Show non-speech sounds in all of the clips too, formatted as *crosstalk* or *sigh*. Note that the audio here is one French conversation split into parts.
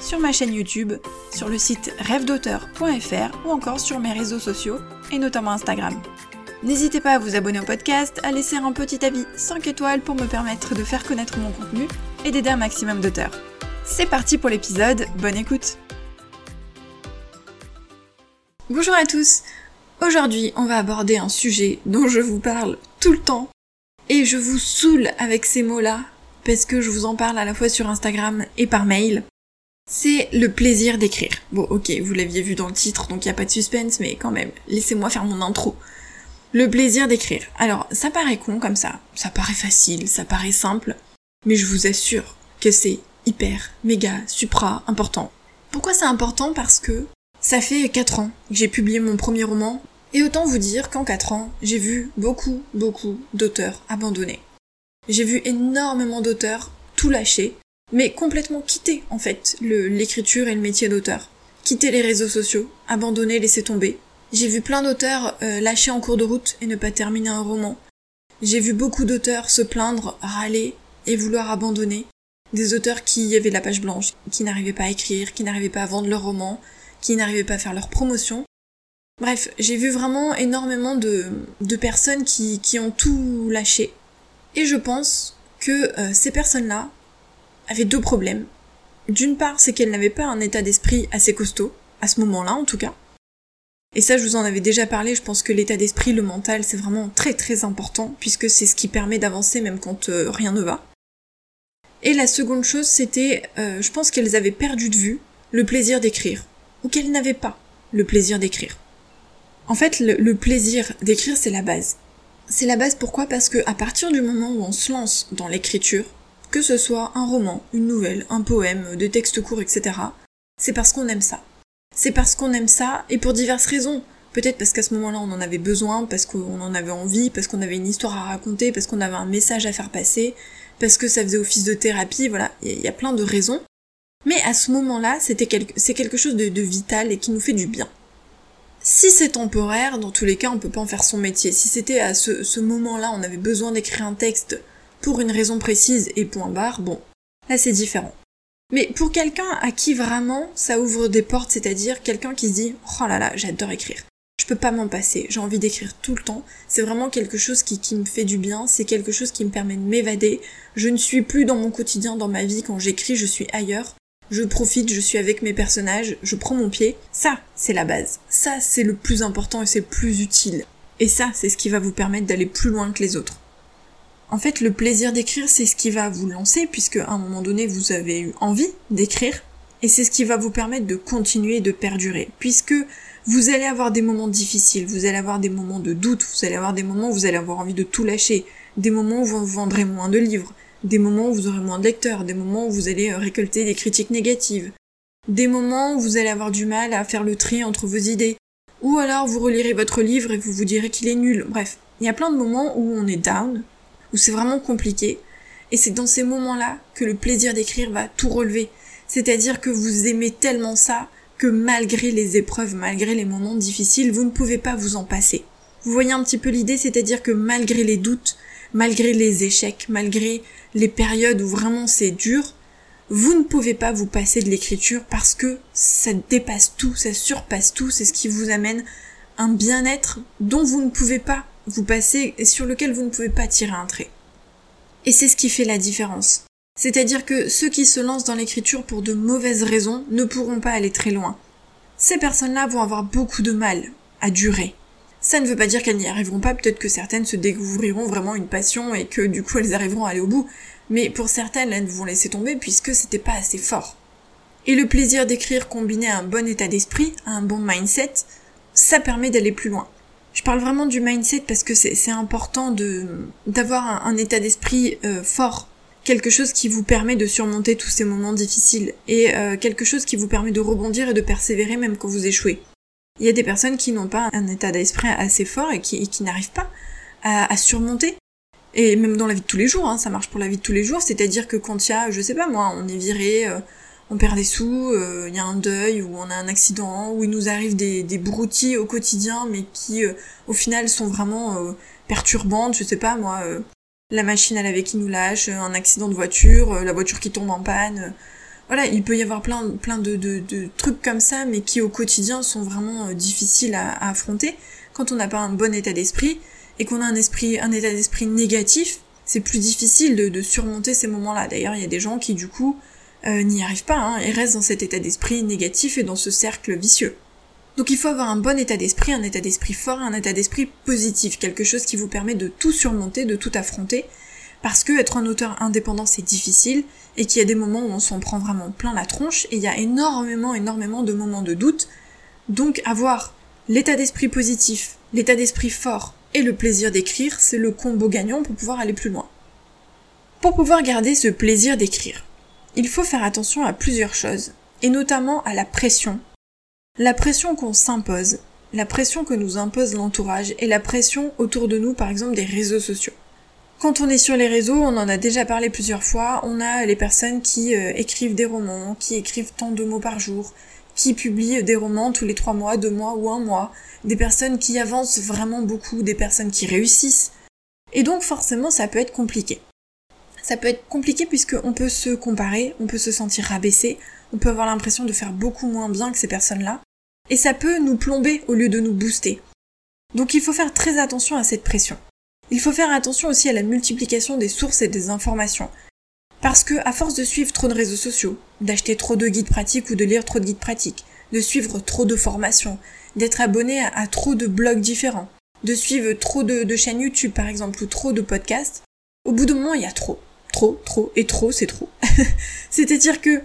sur ma chaîne YouTube, sur le site rêvedauteur.fr ou encore sur mes réseaux sociaux et notamment Instagram. N'hésitez pas à vous abonner au podcast, à laisser un petit avis 5 étoiles pour me permettre de faire connaître mon contenu et d'aider un maximum d'auteurs. C'est parti pour l'épisode, bonne écoute Bonjour à tous Aujourd'hui, on va aborder un sujet dont je vous parle tout le temps et je vous saoule avec ces mots-là parce que je vous en parle à la fois sur Instagram et par mail. C'est le plaisir d'écrire. Bon, ok, vous l'aviez vu dans le titre, donc il a pas de suspense, mais quand même, laissez-moi faire mon intro. Le plaisir d'écrire. Alors, ça paraît con comme ça, ça paraît facile, ça paraît simple, mais je vous assure que c'est hyper, méga, supra important. Pourquoi c'est important? Parce que ça fait 4 ans que j'ai publié mon premier roman, et autant vous dire qu'en 4 ans, j'ai vu beaucoup, beaucoup d'auteurs abandonnés. J'ai vu énormément d'auteurs tout lâcher, mais complètement quitter en fait l'écriture et le métier d'auteur. Quitter les réseaux sociaux, abandonner, laisser tomber. J'ai vu plein d'auteurs euh, lâcher en cours de route et ne pas terminer un roman. J'ai vu beaucoup d'auteurs se plaindre, râler et vouloir abandonner. Des auteurs qui avaient la page blanche, qui n'arrivaient pas à écrire, qui n'arrivaient pas à vendre leur roman, qui n'arrivaient pas à faire leur promotion. Bref, j'ai vu vraiment énormément de, personnes qui, qui ont tout lâché. Et je pense que euh, ces personnes-là avait deux problèmes. D'une part, c'est qu'elle n'avait pas un état d'esprit assez costaud, à ce moment-là en tout cas. Et ça, je vous en avais déjà parlé, je pense que l'état d'esprit, le mental, c'est vraiment très très important, puisque c'est ce qui permet d'avancer même quand euh, rien ne va. Et la seconde chose, c'était, euh, je pense qu'elles avaient perdu de vue le plaisir d'écrire, ou qu'elles n'avaient pas le plaisir d'écrire. En fait, le, plaisir d'écrire, c'est la base. C'est la base pourquoi? Parce que à partir du moment où on se lance dans l'écriture, que ce soit un roman, une nouvelle, un poème, des textes courts, etc., c'est parce qu'on aime ça. C'est parce qu'on aime ça, et pour diverses raisons. Peut-être parce qu'à ce moment-là on en avait besoin, parce qu'on en avait envie, parce qu'on avait une histoire à raconter, parce qu'on avait un message à faire passer, parce que ça faisait office de thérapie, voilà, il y a plein de raisons. Mais à ce moment-là, c'est quelque chose de, vital et qui nous fait du bien. Si c'est temporaire, dans tous les cas, on peut pas en faire son métier. Si c'était à ce moment-là, on avait besoin d'écrire un texte pour une raison précise et point barre, bon, là c'est différent. Mais pour quelqu'un à qui vraiment ça ouvre des portes, c'est-à-dire quelqu'un qui se dit oh là là, j'adore écrire. Je peux pas m'en passer, j'ai envie d'écrire tout le temps. C'est vraiment quelque chose qui, qui me fait du bien, c'est quelque chose qui me permet de m'évader. Je ne suis plus dans mon quotidien, dans ma vie, quand j'écris, je suis ailleurs. Je profite, je suis avec mes personnages, je prends mon pied. Ça, c'est la base. Ça, c'est le plus important et c'est plus utile. Et ça, c'est ce qui va vous permettre d'aller plus loin que les autres. En fait, le plaisir d'écrire, c'est ce qui va vous lancer, puisque à un moment donné, vous avez eu envie d'écrire, et c'est ce qui va vous permettre de continuer de perdurer, puisque vous allez avoir des moments difficiles, vous allez avoir des moments de doute, vous allez avoir des moments où vous allez avoir envie de tout lâcher, des moments où vous vendrez moins de livres, des moments où vous aurez moins de lecteurs, des moments où vous allez euh, récolter des critiques négatives, des moments où vous allez avoir du mal à faire le tri entre vos idées, ou alors vous relirez votre livre et vous vous direz qu'il est nul. Bref, il y a plein de moments où on est down, où c'est vraiment compliqué. Et c'est dans ces moments-là que le plaisir d'écrire va tout relever. C'est-à-dire que vous aimez tellement ça que malgré les épreuves, malgré les moments difficiles, vous ne pouvez pas vous en passer. Vous voyez un petit peu l'idée, c'est-à-dire que malgré les doutes, malgré les échecs, malgré les périodes où vraiment c'est dur, vous ne pouvez pas vous passer de l'écriture parce que ça dépasse tout, ça surpasse tout, c'est ce qui vous amène un bien-être dont vous ne pouvez pas vous passez sur lequel vous ne pouvez pas tirer un trait. Et c'est ce qui fait la différence. C'est-à-dire que ceux qui se lancent dans l'écriture pour de mauvaises raisons ne pourront pas aller très loin. Ces personnes-là vont avoir beaucoup de mal à durer. Ça ne veut pas dire qu'elles n'y arriveront pas, peut-être que certaines se découvriront vraiment une passion et que du coup elles arriveront à aller au bout, mais pour certaines elles vont laisser tomber puisque c'était pas assez fort. Et le plaisir d'écrire combiné à un bon état d'esprit, à un bon mindset, ça permet d'aller plus loin. Je parle vraiment du mindset parce que c'est important de d'avoir un, état d'esprit euh, fort, quelque chose qui vous permet de surmonter tous ces moments difficiles et euh, quelque chose qui vous permet de rebondir et de persévérer même quand vous échouez. Il y a des personnes qui n'ont pas un état d'esprit assez fort et qui, n'arrivent pas à, surmonter. Et même dans la vie de tous les jours, hein, ça marche pour la vie de tous les jours, c'est-à-dire que quand il y a, je sais pas moi, on est viré, euh, on perd des sous, euh, il y a un deuil ou on a un accident, ou il nous arrive des, des broutilles au quotidien, mais qui euh, au final sont vraiment perturbantes, je sais pas moi, la machine à laver qui nous lâche, un accident de voiture, la voiture qui tombe en panne, voilà, il peut y avoir plein, plein de, de, de, trucs comme ça, mais qui au quotidien sont vraiment euh, difficiles à, affronter. Quand on n'a pas un bon état d'esprit et qu'on a un esprit, un état d'esprit négatif, c'est plus difficile de, de surmonter ces moments-là. D'ailleurs, il y a des gens qui du coup euh, n'y arrivent pas hein, et restent dans cet état d'esprit négatif et dans ce cercle vicieux. Donc il faut avoir un bon état d'esprit, un état d'esprit fort, un état d'esprit positif, quelque chose qui vous permet de tout surmonter, de tout affronter, parce que être un auteur indépendant c'est difficile et qu'il y a des moments où on s'en prend vraiment plein la tronche et il y a énormément énormément de moments de doute. Donc avoir l'état d'esprit positif, l'état d'esprit fort et le plaisir d'écrire, c'est le combo gagnant pour pouvoir aller plus loin. Pour pouvoir garder ce plaisir d'écrire, il faut faire attention à plusieurs choses, et notamment à la pression. La pression qu'on s'impose, la pression que nous impose l'entourage et la pression autour de nous par exemple des réseaux sociaux. Quand on est sur les réseaux, on en a déjà parlé plusieurs fois, on a les personnes qui euh, écrivent des romans, qui écrivent tant de mots par jour, qui publient des romans tous les trois mois, deux mois ou un mois, des personnes qui avancent vraiment beaucoup, des personnes qui réussissent. Et donc forcément ça peut être compliqué. Ça peut être compliqué puisqu'on peut se comparer, on peut se sentir rabaissé, on peut avoir l'impression de faire beaucoup moins bien que ces personnes-là, et ça peut nous plomber au lieu de nous booster. Donc il faut faire très attention à cette pression. Il faut faire attention aussi à la multiplication des sources et des informations. Parce que, à force de suivre trop de réseaux sociaux, d'acheter trop de guides pratiques ou de lire trop de guides pratiques, de suivre trop de formations, d'être abonné à, trop de blogs différents, de suivre trop de, de chaînes YouTube par exemple ou trop de podcasts, au bout d'un moment il y a trop. Trop, trop, et trop, c'est trop. *laughs* C'est-à-dire que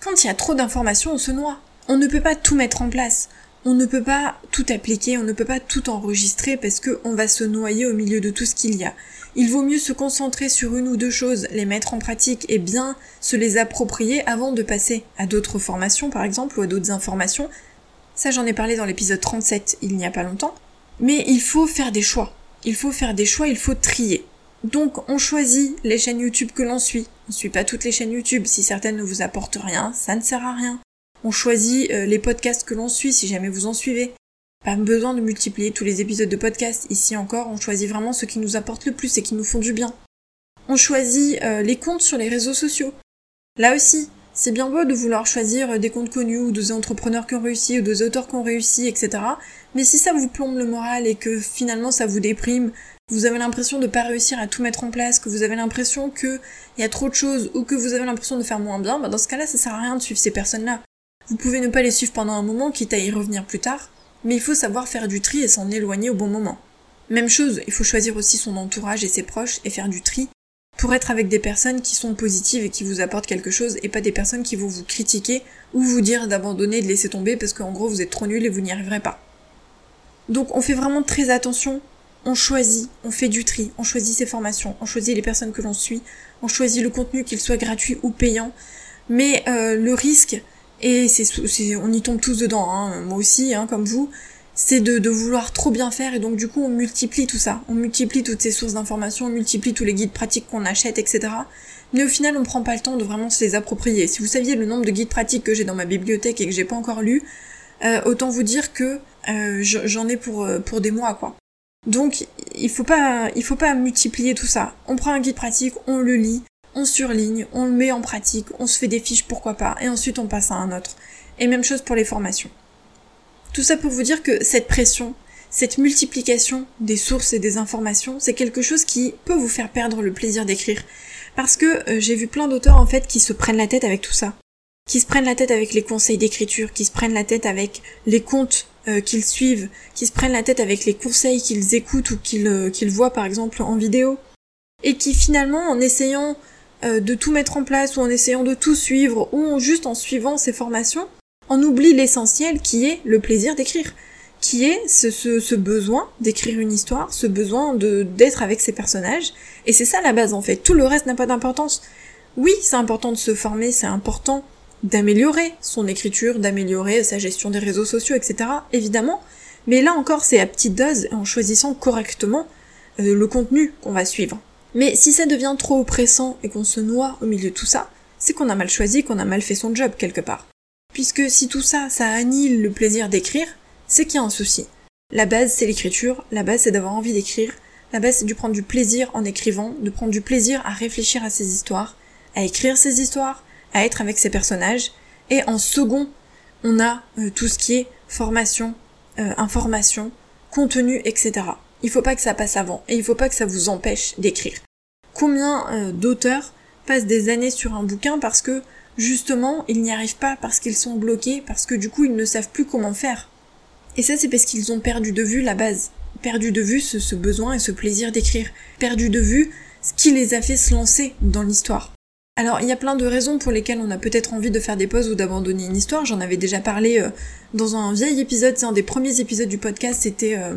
quand il y a trop d'informations, on se noie. On ne peut pas tout mettre en place on ne peut pas tout appliquer, on ne peut pas tout enregistrer parce qu'on va se noyer au milieu de tout ce qu'il y a. Il vaut mieux se concentrer sur une ou deux choses, les mettre en pratique et bien se les approprier avant de passer à d'autres formations par exemple ou à d'autres informations. Ça j'en ai parlé dans l'épisode 37 il n'y a pas longtemps. Mais il faut faire des choix. Il faut faire des choix, il faut trier. Donc on choisit les chaînes YouTube que l'on suit. On ne suit pas toutes les chaînes YouTube. Si certaines ne vous apportent rien, ça ne sert à rien. On choisit euh, les podcasts que l'on suit si jamais vous en suivez. Pas besoin de multiplier tous les épisodes de podcast. Ici encore, on choisit vraiment ceux qui nous apportent le plus et qui nous font du bien. On choisit euh, les comptes sur les réseaux sociaux. Là aussi, c'est bien beau de vouloir choisir euh, des comptes connus ou des entrepreneurs qui ont réussi ou des auteurs qui ont réussi, etc. Mais si ça vous plombe le moral et que finalement ça vous déprime, vous avez l'impression de pas réussir à tout mettre en place, que vous avez l'impression qu'il y a trop de choses ou que vous avez l'impression de faire moins bien, bah dans ce cas-là, ça sert à rien de suivre ces personnes-là. Vous pouvez ne pas les suivre pendant un moment, quitte à y revenir plus tard, mais il faut savoir faire du tri et s'en éloigner au bon moment. Même chose, il faut choisir aussi son entourage et ses proches et faire du tri pour être avec des personnes qui sont positives et qui vous apportent quelque chose et pas des personnes qui vont vous critiquer ou vous dire d'abandonner, de laisser tomber parce qu'en gros vous êtes trop nul et vous n'y arriverez pas. Donc on fait vraiment très attention, on choisit, on fait du tri, on choisit ses formations, on choisit les personnes que l'on suit, on choisit le contenu qu'il soit gratuit ou payant, mais euh, le risque et c'est, on y tombe tous dedans, hein, moi aussi, hein, comme vous, c'est de, vouloir trop bien faire et donc du coup on multiplie tout ça, on multiplie toutes ces sources d'informations, on multiplie tous les guides pratiques qu'on achète, etc. Mais au final on prend pas le temps de vraiment se les approprier. Si vous saviez le nombre de guides pratiques que j'ai dans ma bibliothèque et que j'ai pas encore lu, euh, autant vous dire que euh, j'en ai pour, pour des mois quoi. Donc il faut pas faut pas multiplier tout ça. On prend un guide pratique, on le lit, on surligne, on le met en pratique, on se fait des fiches pourquoi pas, et ensuite on passe à un autre. Et même chose pour les formations. Tout ça pour vous dire que cette pression, cette multiplication des sources et des informations, c'est quelque chose qui peut vous faire perdre le plaisir d'écrire. Parce que euh, j'ai vu plein d'auteurs en fait qui se prennent la tête avec tout ça. Qui se prennent la tête avec les conseils d'écriture, qui se prennent la tête avec les comptes euh, qu'ils suivent, qui se prennent la tête avec les conseils qu'ils écoutent ou qu'ils euh, voient par exemple en vidéo. Et qui finalement, en essayant euh, de tout mettre en place ou en essayant de tout suivre ou juste en suivant ces formations, on oublie l'essentiel qui est le plaisir d'écrire, qui est ce, ce, besoin d'écrire une histoire, ce besoin de d'être avec ces personnages. Et c'est ça la base en fait. Tout le reste n'a pas d'importance. Oui, c'est important de se former, c'est important d'améliorer son écriture, d'améliorer sa gestion des réseaux sociaux, etc. Évidemment. Mais là encore, c'est à petite dose en choisissant correctement euh, le contenu qu'on va suivre. Mais si ça devient trop oppressant et qu'on se noie au milieu de tout ça, c'est qu'on a mal choisi, qu'on a mal fait son job quelque part. Puisque si tout ça, ça annihile le plaisir d'écrire, c'est qu'il y a un souci. La base, c'est l'écriture, la base, c'est d'avoir envie d'écrire, la base, c'est de prendre du plaisir en écrivant, de prendre du plaisir à réfléchir à ses histoires, à écrire ses histoires, à être avec ses personnages, et en second, on a euh, tout ce qui est formation, euh, information, contenu, etc. Il faut pas que ça passe avant, et il faut pas que ça vous empêche d'écrire. Combien euh, d'auteurs passent des années sur un bouquin parce que justement ils n'y arrivent pas, parce qu'ils sont bloqués, parce que du coup ils ne savent plus comment faire. Et ça c'est parce qu'ils ont perdu de vue la base, perdu de vue ce besoin et ce plaisir d'écrire, perdu de vue ce qui les a fait se lancer dans l'histoire. Alors il y a plein de raisons pour lesquelles on a peut-être envie de faire des pauses ou d'abandonner une histoire. J'en avais déjà parlé euh, dans un vieil épisode, c'est un des premiers épisodes du podcast, c'était euh,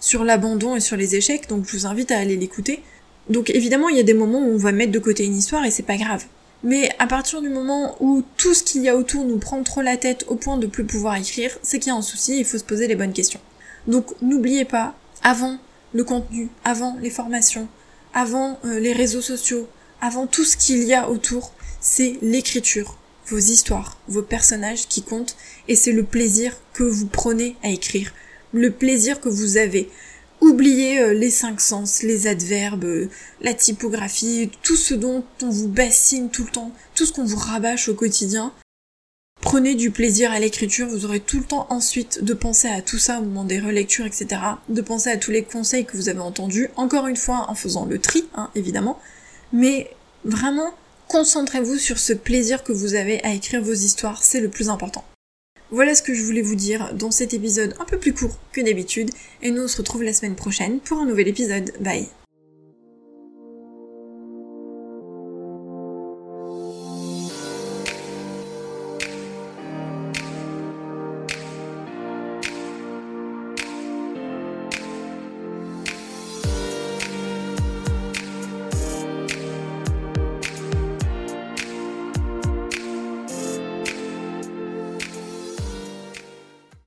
sur l'abandon et sur les échecs, donc je vous invite à aller l'écouter. Donc évidemment il y a des moments où on va mettre de côté une histoire et c'est pas grave. Mais à partir du moment où tout ce qu'il y a autour nous prend trop la tête au point de plus pouvoir écrire, c'est qu'il y a un souci, il faut se poser les bonnes questions. Donc n'oubliez pas, avant le contenu, avant les formations, avant euh, les réseaux sociaux, avant tout ce qu'il y a autour, c'est l'écriture, vos histoires, vos personnages qui comptent, et c'est le plaisir que vous prenez à écrire, le plaisir que vous avez. Oubliez euh, les cinq sens, les adverbes, euh, la typographie, tout ce dont on vous bassine tout le temps, tout ce qu'on vous rabâche au quotidien. Prenez du plaisir à l'écriture, vous aurez tout le temps ensuite de penser à tout ça au moment des relectures, etc. De penser à tous les conseils que vous avez entendus, encore une fois en faisant le tri, hein, évidemment, mais vraiment, concentrez-vous sur ce plaisir que vous avez à écrire vos histoires, c'est le plus important. Voilà ce que je voulais vous dire dans cet épisode un peu plus court que d'habitude, et nous on se retrouve la semaine prochaine pour un nouvel épisode. Bye